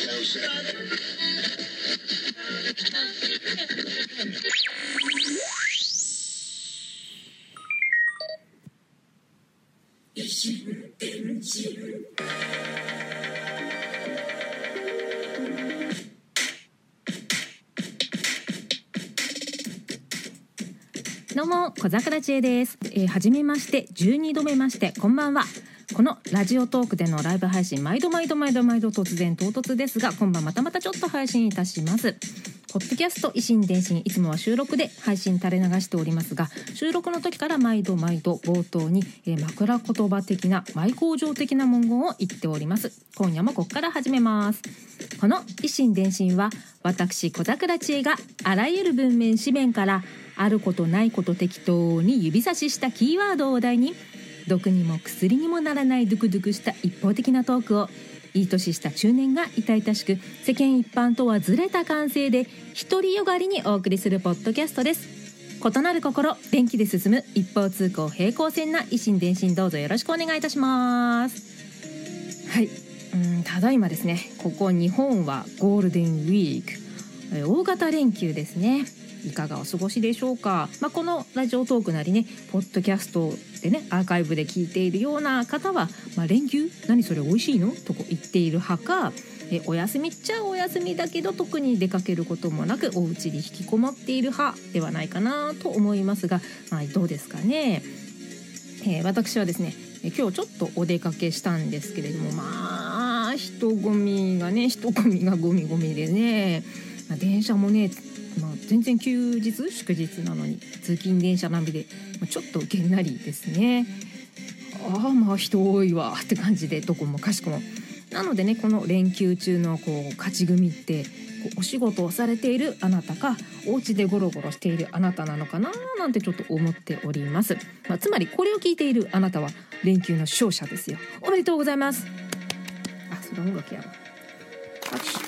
どうも小桜知恵です、えー、初めまして12度目ましてこんばんは。このラジオトークでのライブ配信毎度毎度毎度毎度突然唐突ですが今晩またまたちょっと配信いたします。ポッドキャスト維新伝心いつもは収録で配信垂れ流しておりますが収録の時から毎度毎度冒頭に、えー枕言葉的な舞工場的な文言を言っております。今夜もここから始めます。この維新伝心は私小桜知恵があらゆる文面紙面からあることないこと適当に指差ししたキーワードをお題に毒にも薬にもならないドゥクドゥクした一方的なトークをいい年した中年が痛々しく世間一般とはずれた感性で独りよがりにお送りするポッドキャストです。異なる心電気で進む一方通行平行線な維新伝心どうぞよろしくお願いいたします。はい。うんただいまですね。ここ日本はゴールデンウィーク。え大型連休ですね。いかがお過ごしでしょうか、まあ、このラジオトークなりねポッドキャストでねアーカイブで聞いているような方は、まあ、連休？何それ美味しいの？とこ言っている派かえお休みっちゃお休みだけど特に出かけることもなくお家に引きこもっている派ではないかなと思いますが、まあ、どうですかね、えー私はですね今日ちょっとお出かけしたんですけれどもまあ人混みがね人混みがゴミゴミでね、まあ電車もね、全然休日？祝日なのに。通勤電車並みで、まあちょっとげんなりですね。ああまあ人多いわって感じでどこもかしこも。なのでねこの連休中のこう勝ち組ってお仕事をされているあなたかお家でゴロゴロしているあなたなのかななんてちょっと思っております、まあ、つまりこれを聞いているあなたは連休の勝者ですよ。おめでとうございます。あそれ音楽やろ拍手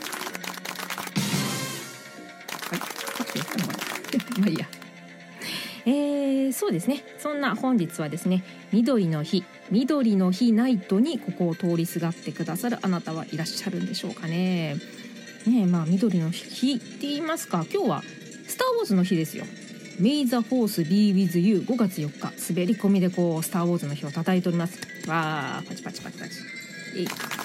まあいいや。えー、そうですね。そんな本日はですね緑の日緑の日ナイトにここを通りすがってくださるあなたはいらっしゃるんでしょうかね。ねえまあ緑の日って言いますか。今日はスター・ウォーズの日ですよ。May the Force be with you 5月4日。滑り込みでこうスター・ウォーズの日を叩いております。わーパチパチパチパチ。えい。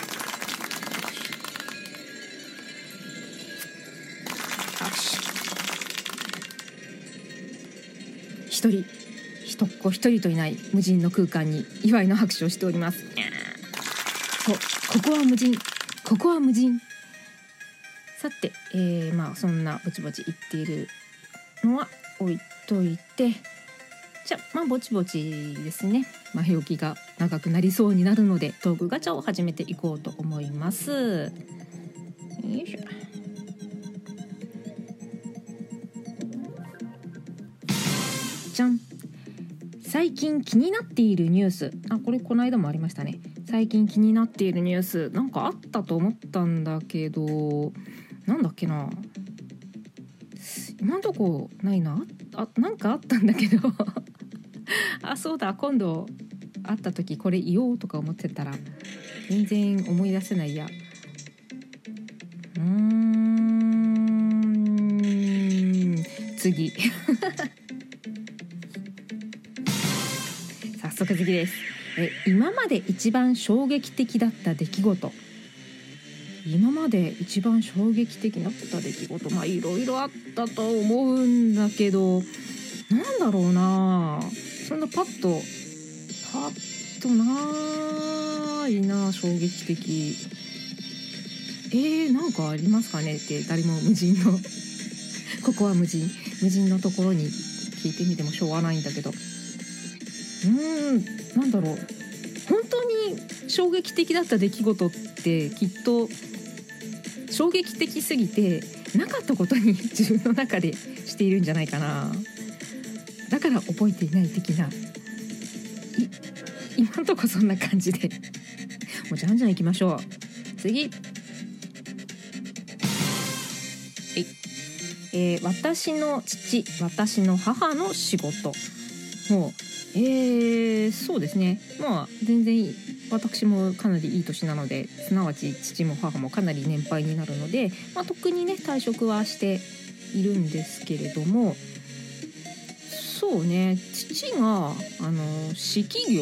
一人一っ子一人といない無人の空間に祝いの拍手をしております。そうここは無人。ここは無人。さて、えー、まあそんなぼちぼち言っているのは置いといて。じゃあまあぼちぼちですね。前置きが長くなりそうになるのでトークガチャを始めていこうと思います。じゃん。最近気になっているニュース。あこれこの間もありましたね。最近気になっているニュース。なんかあったと思ったんだけどなんだっけな。今んとこないな。あなんかあったんだけど。あそうだ。今度会った時これ言おうとか思ってたら全然思い出せないや。うーん。次。早速次です。え今まで一番衝撃的だった出来事。今まで一番衝撃的だった出来事。まあいろいろあったと思うんだけどなんだろうな。そんなパッとパッとないな衝撃的。えー、なんかありますかねって誰も無人の。ここは無人。無人のところに聞いてみてもしょうがないんだけど。うん。なんだろう。本当に衝撃的だった出来事ってきっと衝撃的すぎてなかったことに自分の中でしているんじゃないかな。だから覚えていない的な。い 今んとこそんな感じで。もうじゃんじゃん行きましょう。次。はい。えー私の父私の母の仕事。もうえー、そうですねまあ全然私もかなりいい年なのですなわち父も母もかなり年配になるので、まあ、特にね退職はしているんですけれどもそうね父があの式業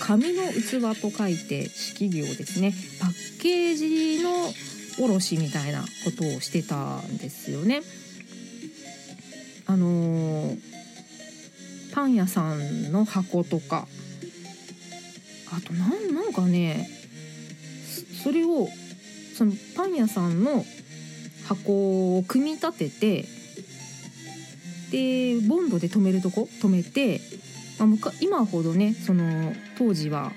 紙の器と書いて式業ですねパッケージの卸みたいなことをしてたんですよね。あのパン屋さんの箱とか。あとなんなんかねそれをそのパン屋さんの箱を組み立ててでボンドで止めるとこ？止めて、まあ、今ほどねその当時は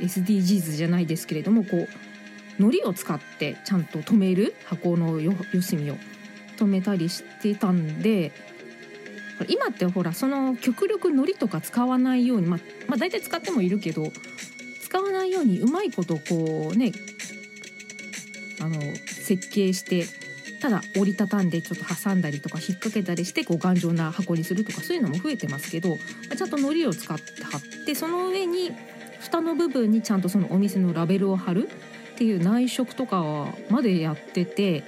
SDGs じゃないですけれどもこう糊を使ってちゃんと止める箱のよ隅を止めたりしてたんで今ってほらその極力糊とか使わないようにまあ、まあ、大体使ってもいるけど使わないようにうまいことこうねあの設計してただ折りたたんでちょっと挟んだりとか引っ掛けたりしてこう頑丈な箱にするとかそういうのも増えてますけどまちゃんと糊を使って貼ってその上に蓋の部分にちゃんとそのお店のラベルを貼るっていう内職とかまでやってて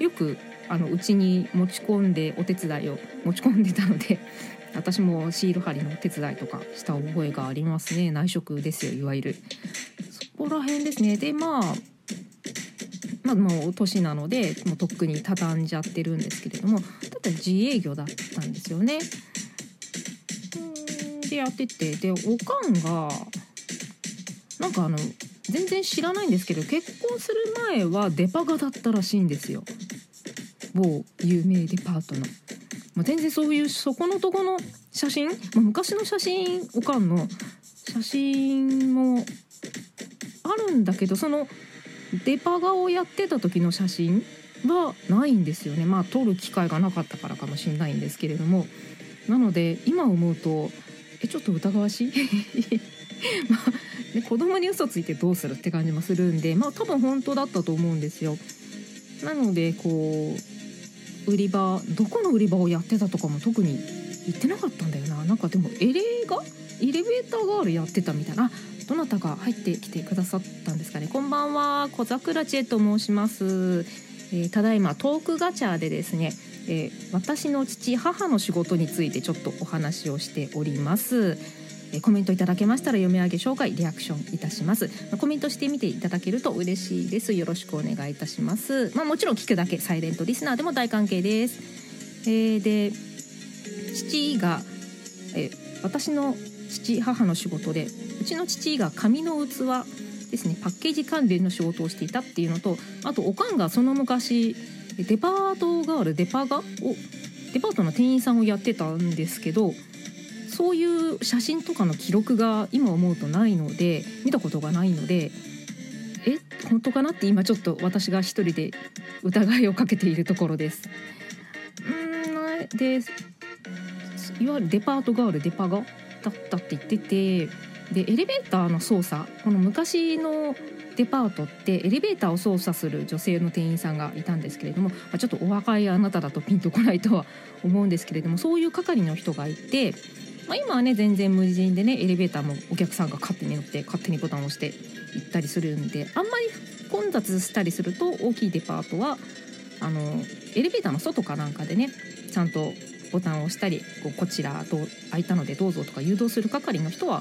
よくあのうちに持ち込んでお手伝いを持ち込んでたので 私もシール貼りのお手伝いとかした覚えがありますね。内職ですよいわゆる。そこら辺ですね。でまあまあもう年なのでもうとっくに畳んじゃってるんですけれどもたら自営業だったんですよね。でやってて。でおかんがなんかあの全然知らないんですけど結婚する前はデパがだったらしいんですよ。某有名デパートの、まあ、全然そういうそこのとこの写真、まあ、昔の写真おかんの写真もあるんだけどそのデパ画をやってた時の写真はないんですよね。まあ撮る機会がなかったからかもしれないんですけれども。なので今思うとえちょっと疑わしい？まあね、子供に嘘ついてどうするって感じもするんでまあ多分本当だったと思うんですよ。なのでこう売り場どこの売り場をやってたとかも特に言ってなかったんだよな。なんかでもエレガ？エレベーターガールやってたみたいな。どなたか入ってきてくださったんですかね。こんばんは小桜知恵と申します、えー、ただいまトークガチャでですね、えー、私の父母の仕事についてちょっとお話をしております。コメントいただけましたら読み上げ紹介リアクションいたします。コメントしてみていただけると嬉しいです。よろしくお願いいたします。まあ、もちろん聞くだけサイレントリスナーでも大関係です、えー、で父が、え私の父母の仕事でうちの父が紙の器ですねパッケージ関連の仕事をしていたっていうのとあとおかんがその昔デパートガールデパガをデパートの店員さんをやってたんですけどそういう写真とかの記録が今思うとないので見たことがないのでえ本当かなって今ちょっと私が一人で疑いをかけているところです。うんでいわゆるデパートガールデパガだったって言っててでエレベーターの操作この昔のデパートってエレベーターを操作する女性の店員さんがいたんですけれども、まあ、ちょっとお若いあなただとピンとこないとは思うんですけれどもそういう係の人がいてまあ、今はね全然無人でねエレベーターもお客さんが勝手に乗って勝手にボタンを押して行ったりするんであんまり混雑したりすると大きいデパートはあのエレベーターの外かなんかでねちゃんとボタンを押したりこうこちらと開いたのでどうぞとか誘導する係の人は、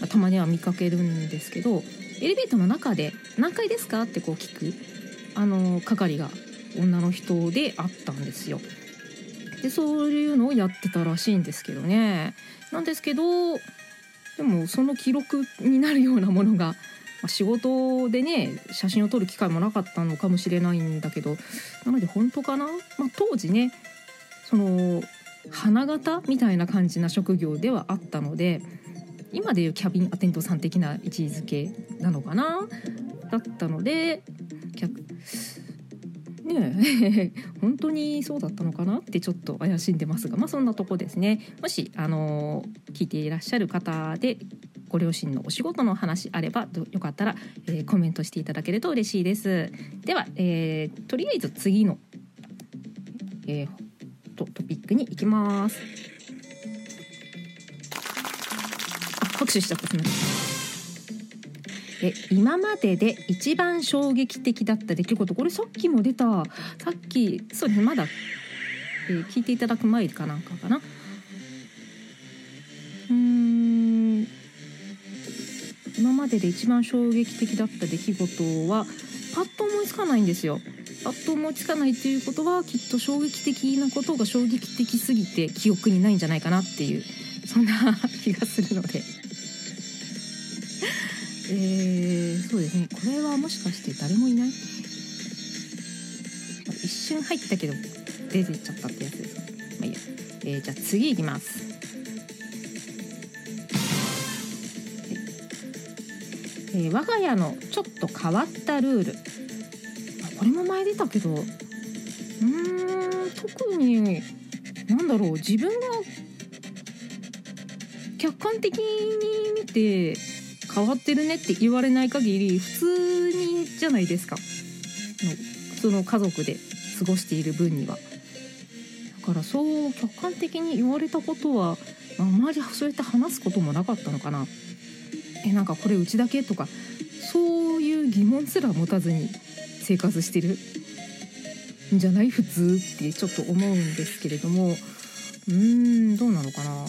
まあ、たまには見かけるんですけどエレベーターの中で「何階ですか?」ってこう聞くあの係が女の人であったんですよ。でそういうのをやってたらしいんですけどね。なんですけどでもその記録になるようなものが、まあ、仕事でね写真を撮る機会もなかったのかもしれないんだけどなので本当かな、まあ、当時ねその花形みたいな感じな職業ではあったので今でいうキャビンアテントさん的な位置づけなのかな？だったのでね 本当にそうだったのかなってちょっと怪しんでますが。まあそんなとこですね。もしあの聞いていらっしゃる方でご両親のお仕事の話あればよかったら、えー、コメントしていただけると嬉しいです。では、えー、とりあえず次の、えー、トトピックに行きます。あ拍手しちゃった。すみません。え今までで一番衝撃的だった出来事？これさっきも出た。さっきそうですねまだ、えー聞いていただく前かなんかかな。うん。今までで一番衝撃的だった出来事はパッと思いつかないんですよ。パッと思いつかないっていうことはきっと衝撃的なことが衝撃的すぎて記憶にないんじゃないかなっていうそんな気がするので。えー、そうですね。これはもしかして誰もいない？一瞬入ったけど出てっちゃったってやつですねまあいいや、えーじゃあ次いきます。えー我が家のちょっと変わったルール。あこれも前出たけど。うん特になんだろう。自分が客観的に見て変わってるねって言われない限り普通にじゃないですか。のその家族で過ごしている分には。だからそう客観的に言われたことはああまりそうやって話すこともなかったのかな。えなんかこれうちだけとかそういう疑問すら持たずに生活してるんじゃない？普通ってちょっと思うんですけれども。うーんどうなのかな。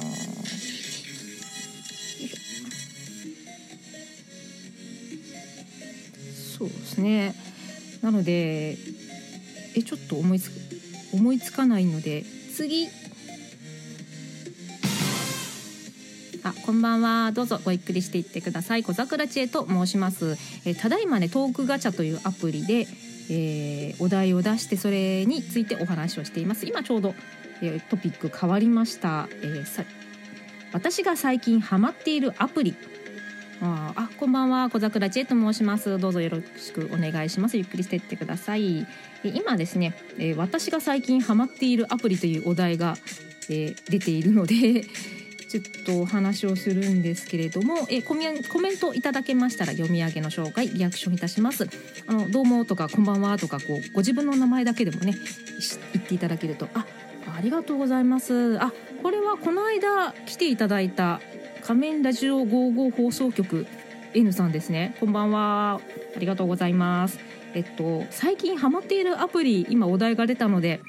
ですね。なのでえちょっと思いつ思いつかないので次。あこんばんは。どうぞごゆっくりしていってください。小桜知恵と申します。えただいまねトークガチャというアプリで、えーお題を出してそれについてお話をしています。今ちょうど、えートピック変わりました、えーさ私が最近ハマっているアプリ。ああこんばんは。小桜知恵と申します。どうぞよろしくお願いします。ゆっくりしていってください。え今ですね、えー私が最近ハマっているアプリというお題が、えー出ているので ちょっとお話をするんですけれども、えーコメンコメントいただけましたら読み上げの紹介リアクションいたします。あのどうもとかこんばんはとかこうご自分の名前だけでもね言っていただけるとあありがとうございます。あこれはこの間来ていただいた仮面ラジオ55放送局 N さんですねこんばんはありがとうございますえっと最近ハマっているアプリ今お題が出たので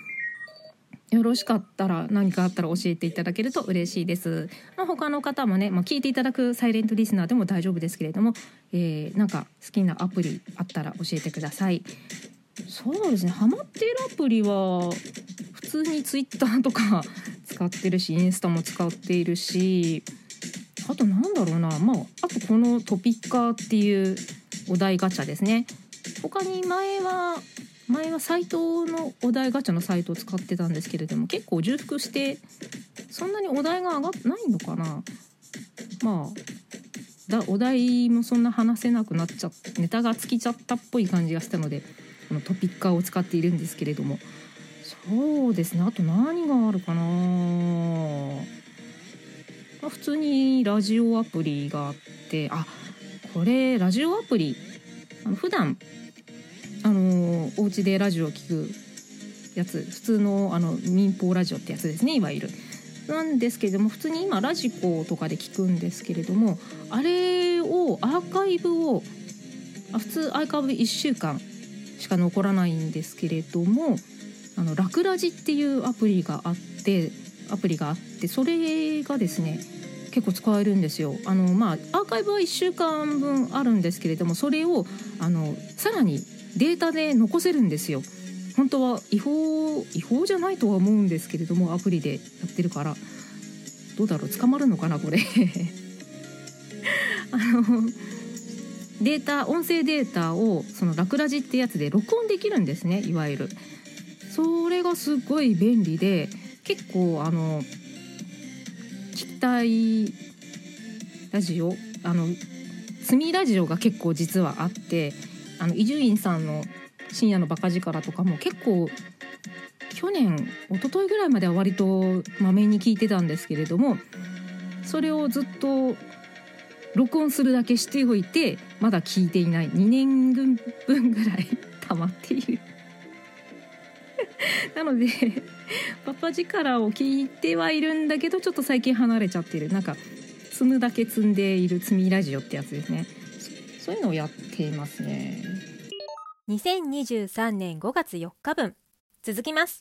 よろしかったら何かあったら教えていただけると嬉しいです。まあ、他の方もね、まあ、聞いていただくサイレントリスナーでも大丈夫ですけれども、えーなんか好きなアプリあったら教えてください。そうですね、ハマっているアプリは普通にツイッターとか使ってるし、インスタも使っているし、あとなんだろうな、まああとこのトピッカーっていうお題ガチャですね。他に前は前はサイトのお題ガチャのサイトを使ってたんですけれども結構重複してそんなにお題が上がってないのかな。まあだお題もそんな話せなくなっちゃってネタが尽きちゃったっぽい感じがしたのでこのトピッカーを使っているんですけれども。そうですね。あと何があるかな、まあ、普通にラジオアプリがあってあこれラジオアプリあの普段あのお家でラジオを聞くやつ普通のあの民放ラジオってやつですねいわゆる。なんですけれども普通に今ラジコとかで聞くんですけれどもあれをアーカイブを普通アーカイブ1週間しか残らないんですけれどもあのラクラジっていうアプリがあってアプリがあっててそれがですね結構使えるんですよ。あのまあアーカイブは1週間分あるんですけれどもそれをあのさらにデータで残せるんですよ。本当は違法違法じゃないとは思うんですけれどもアプリでやってるからどうだろう？捕まるのかなこれ あのデータ音声データをそのラクラジってやつで録音できるんですねいわゆるそれがすごい便利で結構あの聞きたいラジオあのスミラジオが結構実はあって伊集院さんの深夜のバカ力とかも結構去年一昨日ぐらいまでは割とまめに聞いてたんですけれどもそれをずっと録音するだけしておいてまだ聞いていない。2年分ぐらい溜まっている。なので パパ力を聞いてはいるんだけどちょっと最近離れちゃってる。なんか積むだけ積んでいる積みラジオってやつですね。そういうのをやっていますね。2023年5月4日分。続きます。